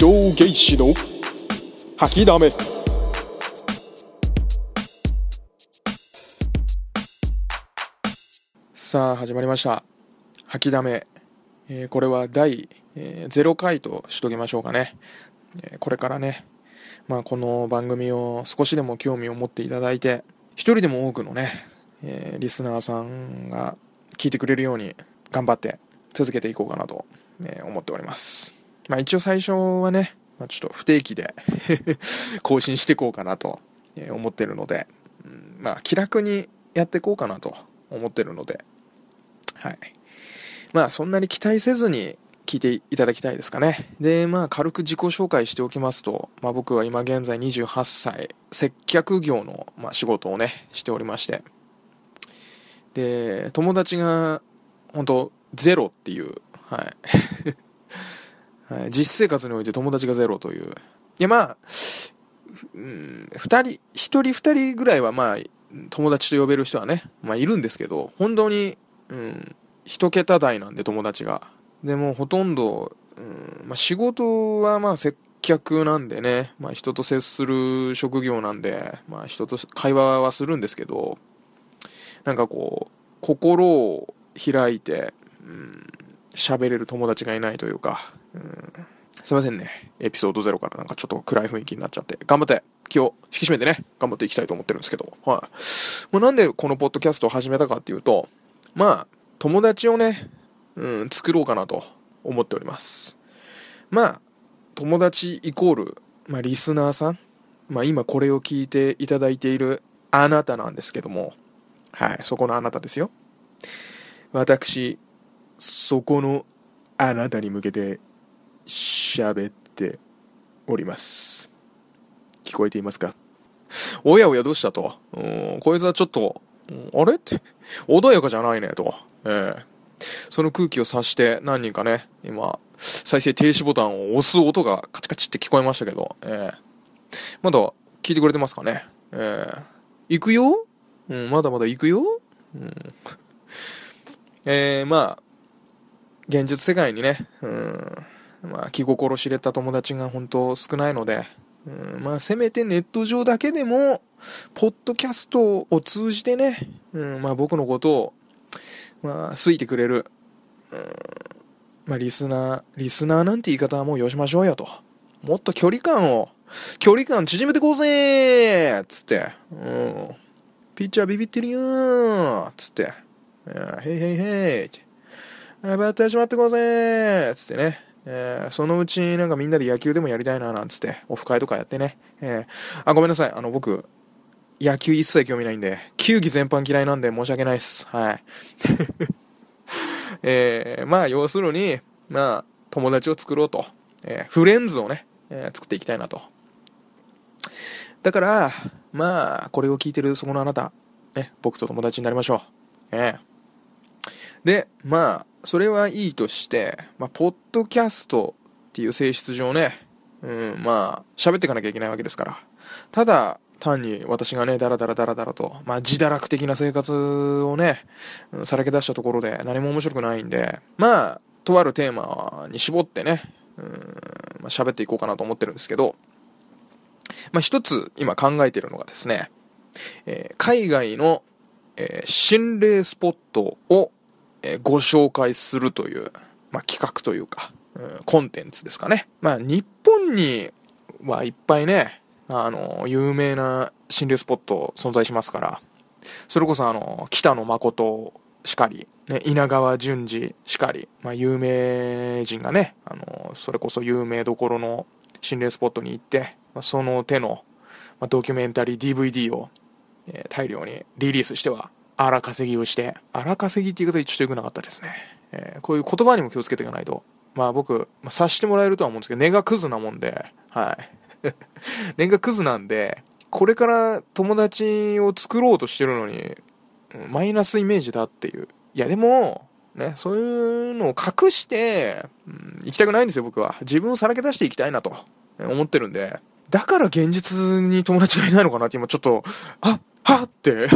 藤ゲイシの吐きだめ。さあ始まりました。吐きだめ、えーこれは第、えー0回としときましょうかね、えーこれからね。まあこの番組を少しでも興味を持っていただいて一人でも多くのね、えーリスナーさんが聞いてくれるように頑張って続けていこうかなと、えー思っております。まあ一応最初はね、まあ、ちょっと不定期で 更新していこうかなと思ってるので、うんまあ気楽にやっていこうかなと思ってるのではい。まあそんなに期待せずに聞いていただきたいですかね。でまあ軽く自己紹介しておきますと、まあ、僕は今現在28歳接客業の、まあ、仕事をねしておりまして。で友達が本当ゼロっていうはい、実生活において友達がゼロという。いや、まあ、うん、二人、一人二人ぐらいはまあ、友達と呼べる人はね、まあいるんですけど、本当に、うん、一桁台なんで友達が。でもほとんど、うん、まあ仕事はまあ接客なんでね、まあ人と接する職業なんで、まあ人と会話はするんですけど、なんかこう、心を開いて、うん、喋れる友達がいないというか、すいませんね。エピソード0からなんかちょっと暗い雰囲気になっちゃって、頑張って気を引き締めてね、頑張っていきたいと思ってるんですけど、はい。まあ、なんでこのポッドキャストを始めたかっていうと、まあ、友達をね、うん、作ろうかなと思っております。まあ、友達イコール、まあ、リスナーさん、まあ、今これを聞いていただいているあなたなんですけども、はい、そこのあなたですよ。私、そこのあなたに向けて喋っております。聞こえていますか？おやおやどうしたと？うんこいつはちょっと、あれ？って、穏やかじゃないねと。ええ。その空気を察して何人かね、今、再生停止ボタンを押す音がカチカチって聞こえましたけど、ええ。まだ聞いてくれてますかね？ええ。行くよ？うん、まだまだ行くよ？うん。えー、まあ、現実世界にね、うん、まあ、気心知れた友達が本当少ないので、うん、まあ、せめてネット上だけでも、ポッドキャストを通じてね、うん、まあ、僕のことを、まあ、好いてくれる、うん、まあ、リスナー、リスナーなんて言い方はもうよしましょうよと。もっと距離感を、距離感縮めてこうぜーつって、うん、ピッチャービビってるよーつって、へいへいへいって。バッターしまってこうぜーつってね。えーそのうちなんかみんなで野球でもやりたいななんつって、オフ会とかやってね。えーあ、ごめんなさい。あの、僕、野球一切興味ないんで、球技全般嫌いなんで申し訳ないっす。はい。えーまあ、要するに、まあ、友達を作ろうと。えーフレンズをね、えー作っていきたいなと。だから、まあ、これを聞いてるそこのあなた、ね、僕と友達になりましょう。ええで、まあ、それはいいとして、まあ、ポッドキャストっていう性質上ね、うん、まあ、喋っていかなきゃいけないわけですから。ただ、単に私がね、ダラダラダラダラと、まあ、自堕落的な生活をね、さらけ出したところで何も面白くないんで、まあ、とあるテーマに絞ってね、うん、まあ、喋っていこうかなと思ってるんですけど、まあ、一つ今考えてるのがですね、えー海外の、えー心霊スポットを、えーご紹介するという、まあ、企画というか、うんコンテンツですかね。まあ、日本にはいっぱいね、あの、有名な心霊スポット存在しますから、それこそあの、北野誠しかり、ね、稲川淳二しかり、まあ、有名人がね、あの、それこそ有名どころの心霊スポットに行って、まあ、その手の、まあ、ドキュメンタリー DVD を、えー大量にリリースしては荒稼ぎをして荒稼ぎっていう言い方ちょっと良くなかったですね、えーこういう言葉にも気をつけていかないと。まあ僕、まあ、察してもらえるとは思うんですけど根がクズなもんではい。根がクズなんでこれから友達を作ろうとしてるのにマイナスイメージだっていう。いやでもね、そういうのを隠して、うん、行きたくないんですよ、僕は。自分をさらけ出していきたいなと思ってるんで、だから現実に友達がいないのかなって今ちょっと、あはって、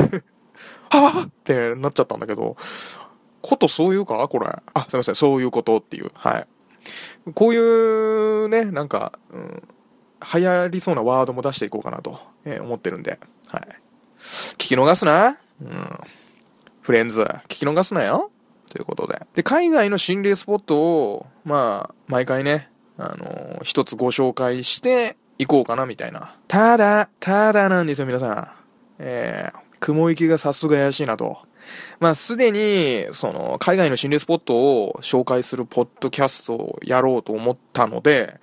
はってなっちゃったんだけど、ことそういうか？これ。あ、すいません、そういうことっていう。はい。こういうね、なんか、うん、流行りそうなワードも出していこうかなと、えー、思ってるんで、はい。聞き逃すなうん。フレンズ、聞き逃すなよということで。で、海外の心霊スポットを、まあ、毎回ね、あのー、一つご紹介していこうかなみたいな。ただ、ただなんですよ、皆さん。えー、雲行きが早速怪しいなと。まあ、すでに、その、海外の心霊スポットを紹介するポッドキャストをやろうと思ったので、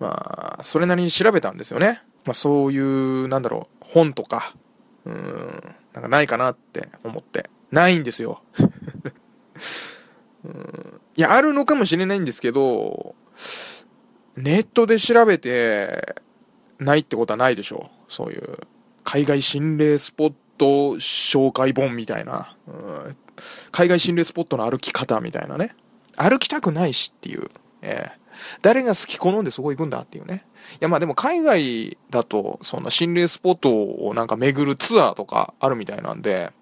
まあ、それなりに調べたんですよね。まあ、そういう、なんだろう、本とか、うん、なんかないかなって思って。ないんですよ。うん、いや、あるのかもしれないんですけど、ネットで調べて、ないってことはないでしょう。そういう、海外心霊スポット紹介本みたいな、うん、海外心霊スポットの歩き方みたいなね。歩きたくないしっていう。えー誰が好き好んでそこ行くんだっていうね。いやまあでも海外だとそんな心霊スポットをなんか巡るツアーとかあるみたいなんで、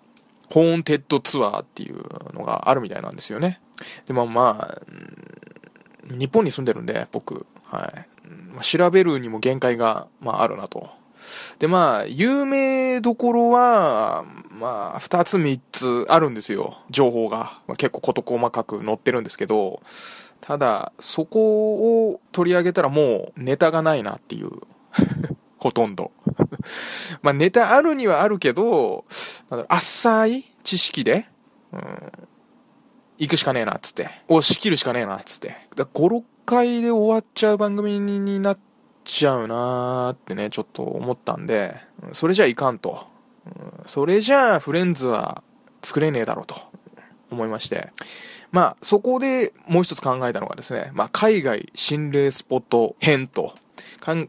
ホーンテッドツアーっていうのがあるみたいなんですよね。でもまあ、日本に住んでるんで僕、はい。調べるにも限界が、まあ、あるなと。で、まあ、有名どころは、まあ、二つ三つあるんですよ、情報が。まあ、結構事細かく載ってるんですけど、ただ、そこを取り上げたらもうネタがないなっていう。ほとんど。まあ、ネタあるにはあるけど、浅い知識で、うん、行くしかねえなっつって。押し切るしかねえなっつって。だ5、6回で終わっちゃう番組になっちゃうなーってね、ちょっと思ったんで、それじゃいかんと。それじゃあフレンズは作れねえだろうと思いまして。まあ、そこでもう一つ考えたのがですね、まあ、海外心霊スポット編と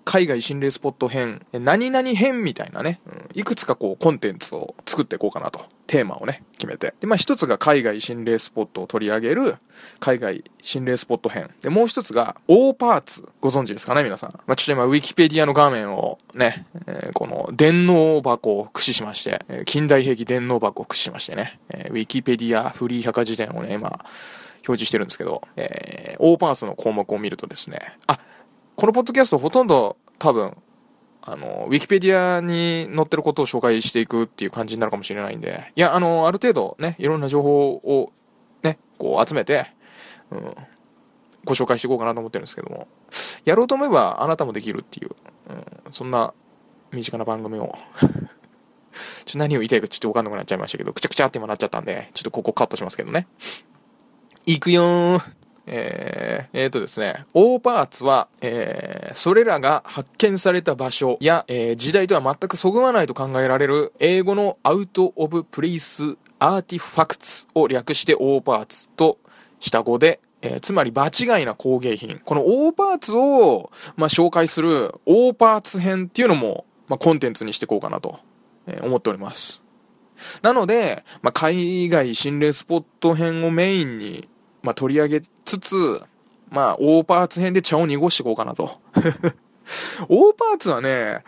海外心霊スポット編、何々編みたいなね、うん、いくつかこうコンテンツを作っていこうかなと。テーマをね、決めて。で、まあ一つが海外心霊スポットを取り上げる海外心霊スポット編。で、もう一つが大パーツ。ご存知ですかね、皆さん。まあちょっと今、ウィキペディアの画面をね、えー、この電脳箱を駆使しまして、近代兵器電脳箱を駆使しましてね、えー、ウィキペディアフリー百科事典をね、今、表示してるんですけど、えー、大パーツの項目を見るとですね、あ、このポッドキャストほとんど多分、あの、ウィキペディアに載ってることを紹介していくっていう感じになるかもしれないんで、いや、あの、ある程度ね、いろんな情報をね、こう集めて、うん、ご紹介していこうかなと思ってるんですけども、やろうと思えばあなたもできるっていう、うん、そんな身近な番組を。ちょ何を言いたいかちょっとわかんなくなっちゃいましたけど、くちゃくちゃって今なっちゃったんで、ちょっとここカットしますけどね。いくよー。えー、えー、とですね、大パーツは、えー、それらが発見された場所や、えー、時代とは全くそぐわないと考えられる英語のアウト・オブ・プレイス・アーティファクツを略して大パーツとした語で、えー、つまり場違いな工芸品。この大パーツを、まあ、紹介する大パーツ編っていうのも、まあ、コンテンツにしていこうかなと、えー、思っております。なので、まあ、海外心霊スポット編をメインにまあ、取り上げつつ、まあ、大パーツ編で茶を濁していこうかなと。大パーツはね、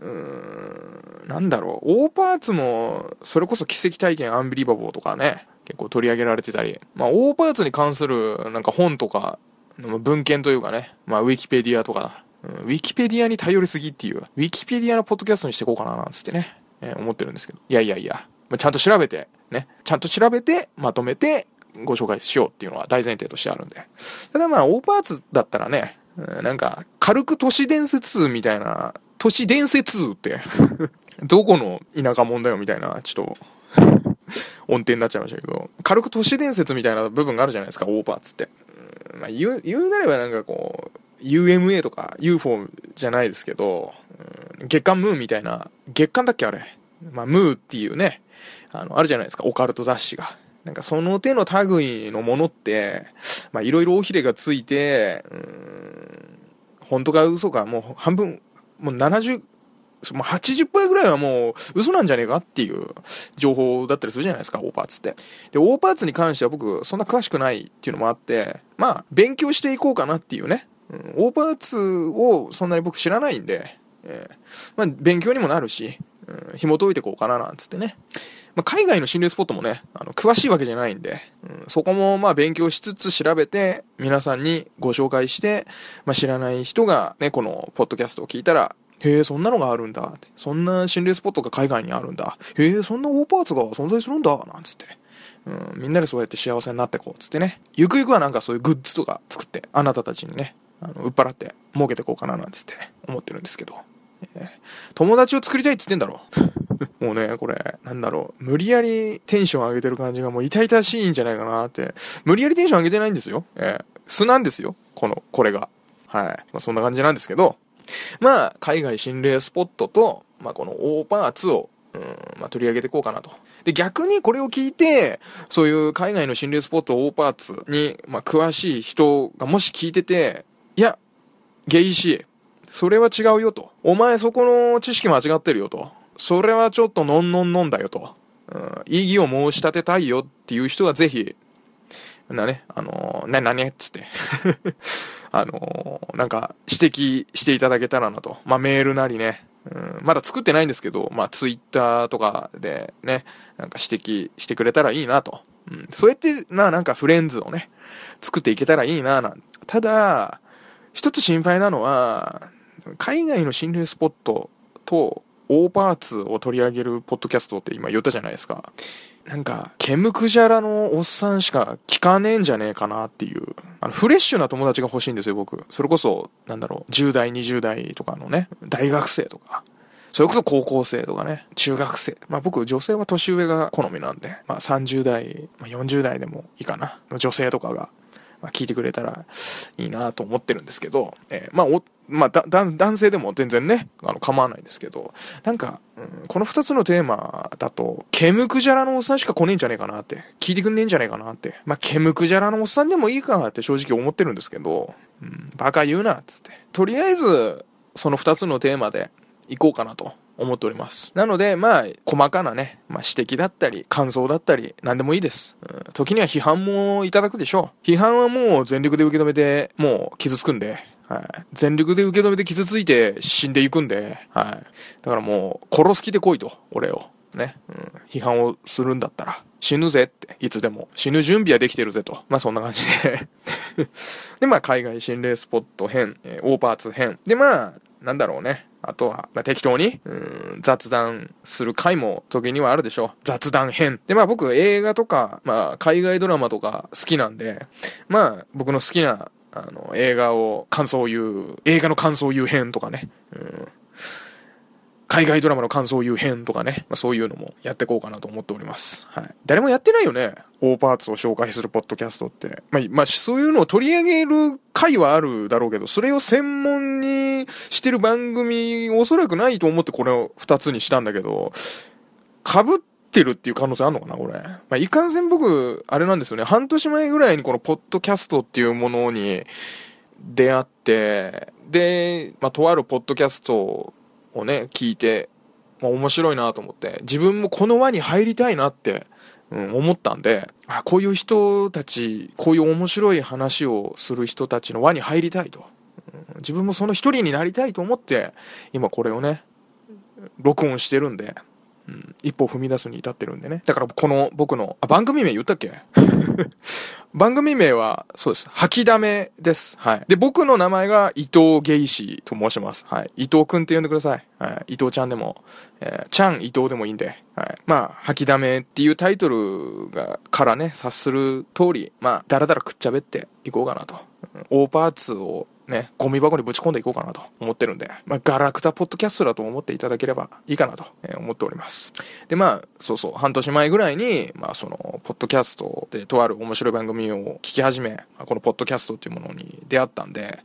うーん、なんだろう、大パーツも、それこそ奇跡体験アンビリバボーとかね、結構取り上げられてたり、まあ、大パーツに関する、なんか本とか、文献というかね、まあ、ウィキペディアとか、ウィキペディアに頼りすぎっていう、ウィキペディアのポッドキャストにしていこうかな、なんつってね、えー、思ってるんですけど。いやいやいや、まあ、ちゃんと調べて、ね、ちゃんと調べて、まとめて、ご紹介しようっていうのは大前提としてあるんで。ただまあ、オーパーツだったらね、なんか、軽く都市伝説みたいな、都市伝説って どこの田舎者だよみたいな、ちょっと音程になっちゃいましたけど、軽く都市伝説みたいな部分があるじゃないですか、オーパーツって。まあ、言う、言うなればなんかこう、UMA とか UFO じゃないですけど、月刊ムーみたいな、月刊だっけあれ。まあ、ムーっていうね、あの、あるじゃないですか、オカルト雑誌が。なんかその手の類のものって、まあいろいろ尾ひれがついて、うん、本当か嘘か、もう半分、もう70、もう80%ぐらいはもう嘘なんじゃねえかっていう情報だったりするじゃないですか、オーパーツって。で、オーパーツに関しては僕そんな詳しくないっていうのもあって、まあ勉強していこうかなっていうね。うん、オーパーツをそんなに僕知らないんで、えー、まあ勉強にもなるし、うん、紐解いていこうかななんつってね。まあ、海外の心霊スポットもね、あの、詳しいわけじゃないんで、うん、そこもまあ勉強しつつ調べて、皆さんにご紹介して、まあ、知らない人がね、このポッドキャストを聞いたら、へえ、そんなのがあるんだ。そんな心霊スポットが海外にあるんだ。へえ、そんな大パーツが存在するんだ。なんつって。うん、みんなでそうやって幸せになってこう。つってね。ゆくゆくはなんかそういうグッズとか作って、あなたたちにね、あの、売っ払って儲けてこうかななんつって思ってるんですけど。えー、友達を作りたいっつってんだろ。もうね、これ、なんだろう、無理やりテンション上げてる感じがもう痛々しいんじゃないかなって。無理やりテンション上げてないんですよ。えー、素なんですよ。この、これが。はい。まあ、そんな感じなんですけど、まあ、海外心霊スポットと、まあ、この大パーツを、うん、まあ、取り上げていこうかなと。で、逆にこれを聞いて、そういう海外の心霊スポット、大パーツに、まあ、詳しい人がもし聞いてて、いや、ゲイシー、それは違うよと。お前そこの知識間違ってるよと。それはちょっとのんのんのんだよと。うん、異議を申し立てたいよっていう人はぜひ、なね、あのー、な、なねっつって あのー、なんか指摘していただけたらなと。まあ、メールなりね、うん、まだ作ってないんですけど、まあ、ツイッターとかでね、なんか指摘してくれたらいいなと。うん、そうやって、まあなんかフレンズをね、作っていけたらいいななん。ただ、一つ心配なのは、海外の心霊スポットと大パーツを取り上げるポッドキャストって今言ったじゃないですか。なんか、ケムクジャラのおっさんしか聞かねえんじゃねえかなっていう。あの、フレッシュな友達が欲しいんですよ、僕。それこそ、なんだろう、10代、20代とかのね、大学生とか。それこそ高校生とかね、中学生。まあ僕、女性は年上が好みなんで、まあ30代、まあ、40代でもいいかな。女性とかがまあ、聞いてくれたらいいなと思ってるんですけど、えー、まあ、まあ、だ、男性でも全然ね、あの、構わないですけど、なんか、うん、この二つのテーマだと、ケムクジャラのおっさんしか来ねえんじゃねえかなって、聞いてくんねえんじゃねえかなって、まあ、ケムクジャラのおっさんでもいいかなって正直思ってるんですけど、うん、バカ言うな、つって。とりあえず、その二つのテーマで行こうかなと思っております。なので、まあ、細かなね、まあ、指摘だったり、感想だったり、何でもいいです。うん、時には批判もいただくでしょう。批判はもう全力で受け止めて、もう傷つくんで、はい。全力で受け止めて傷ついて死んでいくんで、はい。だからもう、殺す気で来いと、俺を。ね。うん。批判をするんだったら、死ぬぜって、いつでも。死ぬ準備はできてるぜと。まあそんな感じで で、まあ海外心霊スポット編、えー、オーパーツ編。で、まあ、なんだろうね。あとは、まあ、適当に、うん、雑談する回も時にはあるでしょう。雑談編。で、まあ僕映画とか、まあ海外ドラマとか好きなんで、まあ僕の好きな、あの、映画を感想を言う、映画の感想を言う編とかね。うん海外ドラマの感想を言う編とかね、まあ、そういうのもやっていこうかなと思っております。はい。誰もやってないよね。大パーツを紹介するポッドキャストって。まあ、まあ、そういうのを取り上げる回はあるだろうけど、それを専門にしてる番組、おそらくないと思ってこれを二つにしたんだけど、被ってるっていう可能性あるのかな、これ。まあ、いかんせん僕、あれなんですよね。半年前ぐらいにこのポッドキャストっていうものに出会って、で、まあ、とあるポッドキャストをね、聞いて、まあ、面白いなと思って、自分もこの輪に入りたいなって、うん、思ったんで、あ、こういう人たち、こういう面白い話をする人たちの輪に入りたいと。自分もその一人になりたいと思って、今これをね、録音してるんで、うん、一歩踏み出すに至ってるんでね。だからこの僕の、あ、番組名言ったっけ？番組名は、そうです。吐きだめです。はい。で、僕の名前が伊藤ゲイシーと申します。はい。伊藤くんって呼んでください。はい。伊藤ちゃんでも、えー、ちゃん伊藤でもいいんで、はい。まあ、吐きだめっていうタイトルが、からね、察する通り、まあ、だらだらくっちゃべっていこうかなと。大パーツをね、ゴミ箱にぶち込んでいこうかなと思ってるんで、まあ、ガラクタポッドキャストだと思っていただければいいかなと思っております。で、まあ、そうそう、半年前ぐらいに、まあ、その、ポッドキャストでとある面白い番組を聞き始め、このポッドキャストっていうものに出会ったんで、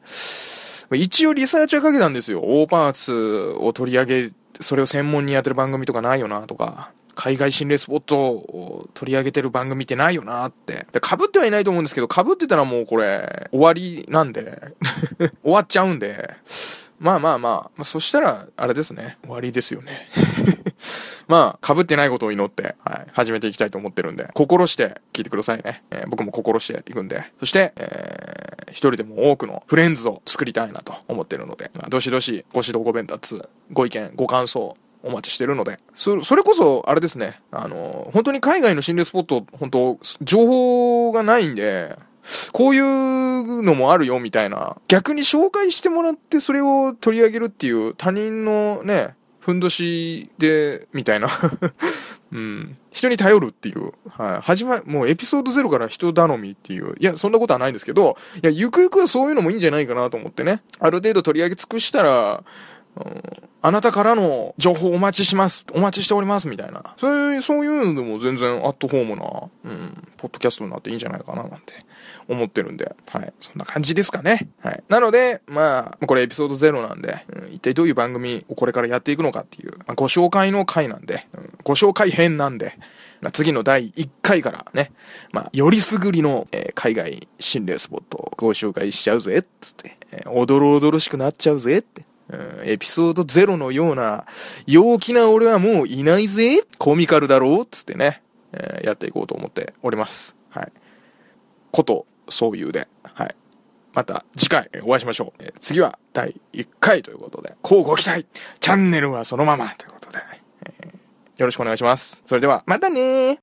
一応リサーチはかけたんですよ。オーパーツを取り上げ、それを専門にやってる番組とかないよなとか、海外心霊スポットを取り上げてる番組ってないよなって。で、被ってはいないと思うんですけど、被ってたらもうこれ、終わりなんで 終わっちゃうんで、まあまあまあ、まあ、そしたら、あれですね。終わりですよね。まあ、被ってないことを祈って、はい、始めていきたいと思ってるんで、心して聞いてくださいね。えー、僕も心していくんで。そして、えー、一人でも多くのフレンズを作りたいなと思ってるので、まあ、どしどしご指導ご鞭達、ご意見、ご感想、お待ちしてるので。そ、それこそ、あれですね。あの、本当に海外の心霊スポット、本当情報がないんで、こういうのもあるよ、みたいな。逆に紹介してもらって、それを取り上げるっていう、他人のね、ふんどしで、みたいな うん。人に頼るっていう。はい。始ま、もうエピソード0から人頼みっていう。いや、そんなことはないんですけど、いや、ゆくゆくはそういうのもいいんじゃないかなと思ってね。ある程度取り上げ尽くしたら、うん、あなたからの情報お待ちします。お待ちしております。みたいな。そういう、そういうのでも全然アットホームな、うん、ポッドキャストになっていいんじゃないかななんて思ってるんで、はい。そんな感じですかね。はい。なので、まあ、これエピソード0なんで、うん、一体どういう番組をこれからやっていくのかっていう、まあ、ご紹介の回なんで、うん、ご紹介編なんで、次の第1回からね、まあ、よりすぐりの、えー、海外心霊スポットをご紹介しちゃうぜ、つって、えー、おどろおどろしくなっちゃうぜって。エピソード0のような、陽気な俺はもういないぜコミカルだろうつってね、えー、やっていこうと思っております。はい。こと、そういうで。はい。また次回お会いしましょう。えー、次は第1回ということで、こうご期待チャンネルはそのままということで、えー、よろしくお願いします。それでは、またね